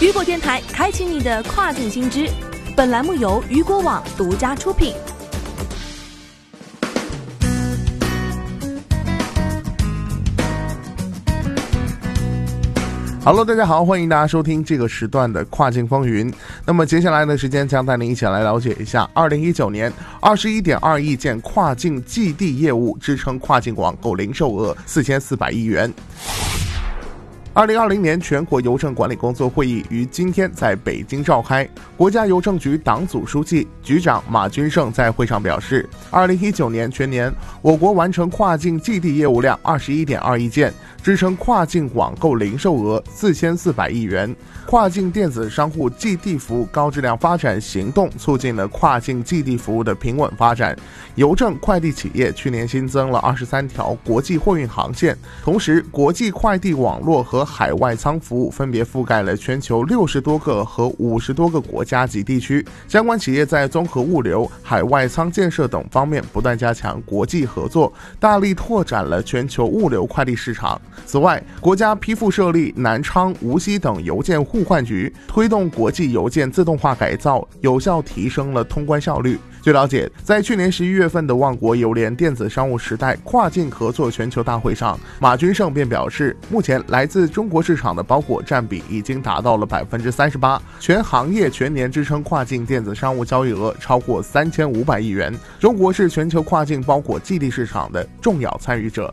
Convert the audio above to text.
雨果电台开启你的跨境新知，本栏目由雨果网独家出品。Hello，大家好，欢迎大家收听这个时段的跨境风云。那么接下来的时间将带您一起来了解一下，二零一九年二十一点二亿件跨境寄递业务支撑跨境网购零售额四千四百亿元。二零二零年全国邮政管理工作会议于今天在北京召开。国家邮政局党组书记、局长马军胜在会上表示，二零一九年全年我国完成跨境寄递业务量二十一点二亿件，支撑跨境网购零售额四千四百亿元。跨境电子商户寄递服务高质量发展行动促进了跨境寄递服务的平稳发展。邮政快递企业去年新增了二十三条国际货运航线，同时国际快递网络和海外仓服务分别覆盖了全球六十多个和五十多个国家及地区。相关企业在综合物流、海外仓建设等方面不断加强国际合作，大力拓展了全球物流快递市场。此外，国家批复设立南昌、无锡等邮件互换局，推动国际邮件自动化改造，有效提升了通关效率。据了解，在去年十一月份的万国邮联电子商务时代跨境合作全球大会上，马军胜便表示，目前来自中国市场的包裹占比已经达到了百分之三十八，全行业全年支撑跨境电子商务交易额超过三千五百亿元，中国是全球跨境包裹寄递市场的重要参与者。